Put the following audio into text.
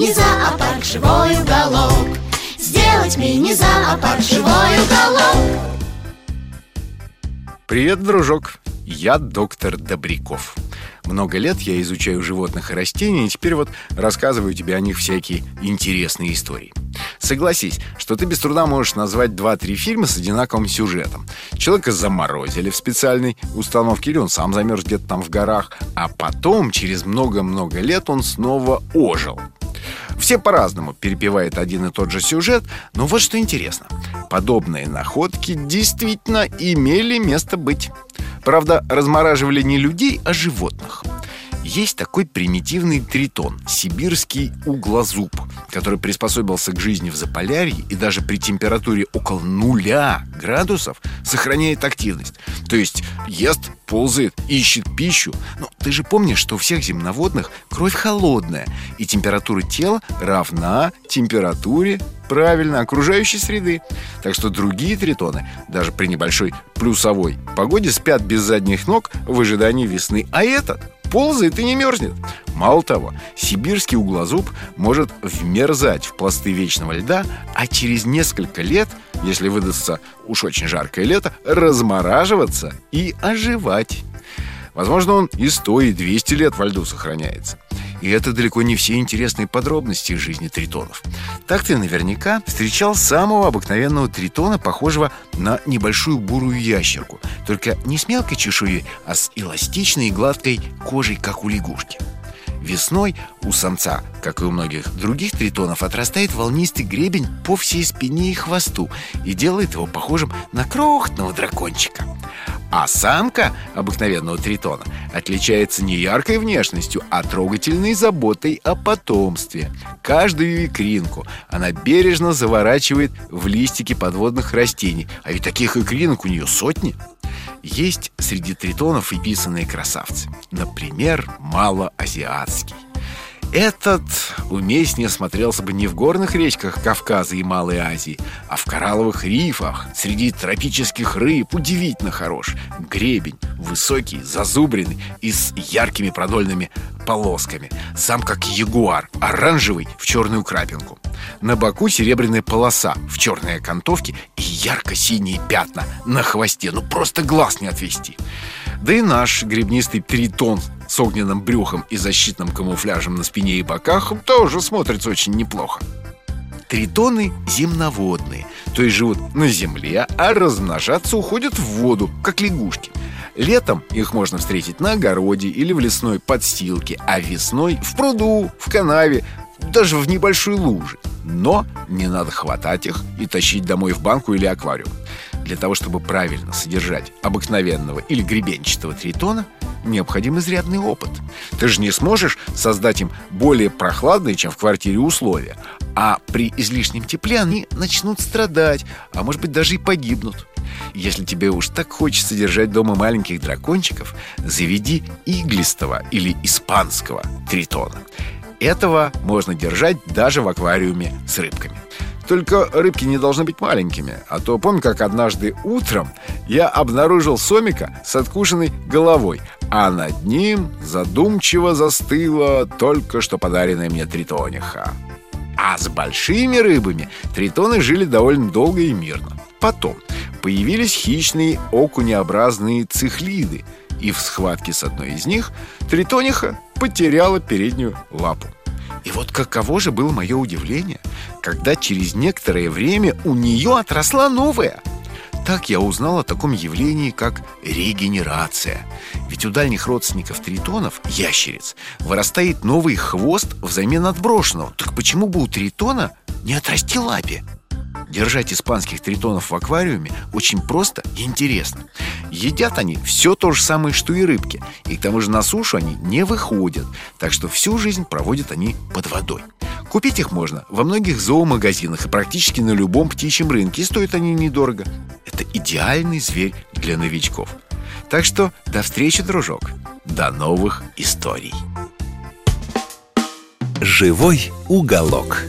мини-зоопарк живой уголок Сделать мини-зоопарк живой уголок Привет, дружок! Я доктор Добряков. Много лет я изучаю животных и растений, и теперь вот рассказываю тебе о них всякие интересные истории. Согласись, что ты без труда можешь назвать 2-3 фильма с одинаковым сюжетом. Человека заморозили в специальной установке, или он сам замерз где-то там в горах, а потом, через много-много лет, он снова ожил. Все по-разному перепевает один и тот же сюжет, но вот что интересно. Подобные находки действительно имели место быть. Правда, размораживали не людей, а животных. Есть такой примитивный тритон, сибирский углозуб, который приспособился к жизни в Заполярье и даже при температуре около нуля градусов сохраняет активность. То есть ест, ползает, ищет пищу. Но ты же помнишь, что у всех земноводных кровь холодная, и температура тела равна температуре правильно, окружающей среды. Так что другие тритоны, даже при небольшой плюсовой погоде, спят без задних ног в ожидании весны. А этот ползает и не мерзнет. Мало того, сибирский углозуб может вмерзать в пласты вечного льда, а через несколько лет, если выдастся уж очень жаркое лето, размораживаться и оживать. Возможно, он и 100, и 200 лет во льду сохраняется. И это далеко не все интересные подробности жизни тритонов. Так ты наверняка встречал самого обыкновенного тритона, похожего на небольшую бурую ящерку, только не с мелкой чешуей, а с эластичной и гладкой кожей, как у лягушки. Весной у самца, как и у многих других тритонов, отрастает волнистый гребень по всей спине и хвосту и делает его похожим на крохотного дракончика. А самка обыкновенного тритона отличается не яркой внешностью, а трогательной заботой о потомстве. Каждую икринку она бережно заворачивает в листики подводных растений, а ведь таких икринок у нее сотни. Есть среди тритонов и писанные красавцы. Например, малоазиатский. Этот уместнее смотрелся бы не в горных речках Кавказа и Малой Азии, а в коралловых рифах, среди тропических рыб, удивительно хорош. Гребень высокий, зазубренный и с яркими продольными полосками. Сам как ягуар, оранжевый в черную крапинку. На боку серебряная полоса в черной окантовке и ярко-синие пятна на хвосте. Ну просто глаз не отвести. Да и наш гребнистый тритон с огненным брюхом и защитным камуфляжем на спине и боках тоже смотрится очень неплохо. Тритоны земноводные, то есть живут на земле, а размножаться уходят в воду, как лягушки. Летом их можно встретить на огороде или в лесной подстилке, а весной в пруду, в канаве, даже в небольшой луже. Но не надо хватать их и тащить домой в банку или аквариум. Для того, чтобы правильно содержать обыкновенного или гребенчатого тритона, необходим изрядный опыт. Ты же не сможешь создать им более прохладные, чем в квартире условия. А при излишнем тепле они начнут страдать, а может быть даже и погибнут. Если тебе уж так хочется держать дома маленьких дракончиков, заведи иглистого или испанского тритона. Этого можно держать даже в аквариуме с рыбками. Только рыбки не должны быть маленькими А то помню, как однажды утром Я обнаружил сомика с откушенной головой А над ним задумчиво застыла Только что подаренная мне тритониха А с большими рыбами тритоны жили довольно долго и мирно Потом появились хищные окунеобразные цихлиды И в схватке с одной из них тритониха потеряла переднюю лапу и вот каково же было мое удивление, когда через некоторое время у нее отросла новая. Так я узнал о таком явлении, как регенерация. Ведь у дальних родственников тритонов, ящериц, вырастает новый хвост взамен отброшенного. Так почему бы у тритона не отрасти лапе? Держать испанских тритонов в аквариуме очень просто и интересно. Едят они все то же самое, что и рыбки. И к тому же на сушу они не выходят. Так что всю жизнь проводят они под водой. Купить их можно во многих зоомагазинах и практически на любом птичьем рынке. И стоят они недорого. Это идеальный зверь для новичков. Так что до встречи, дружок. До новых историй. «Живой уголок».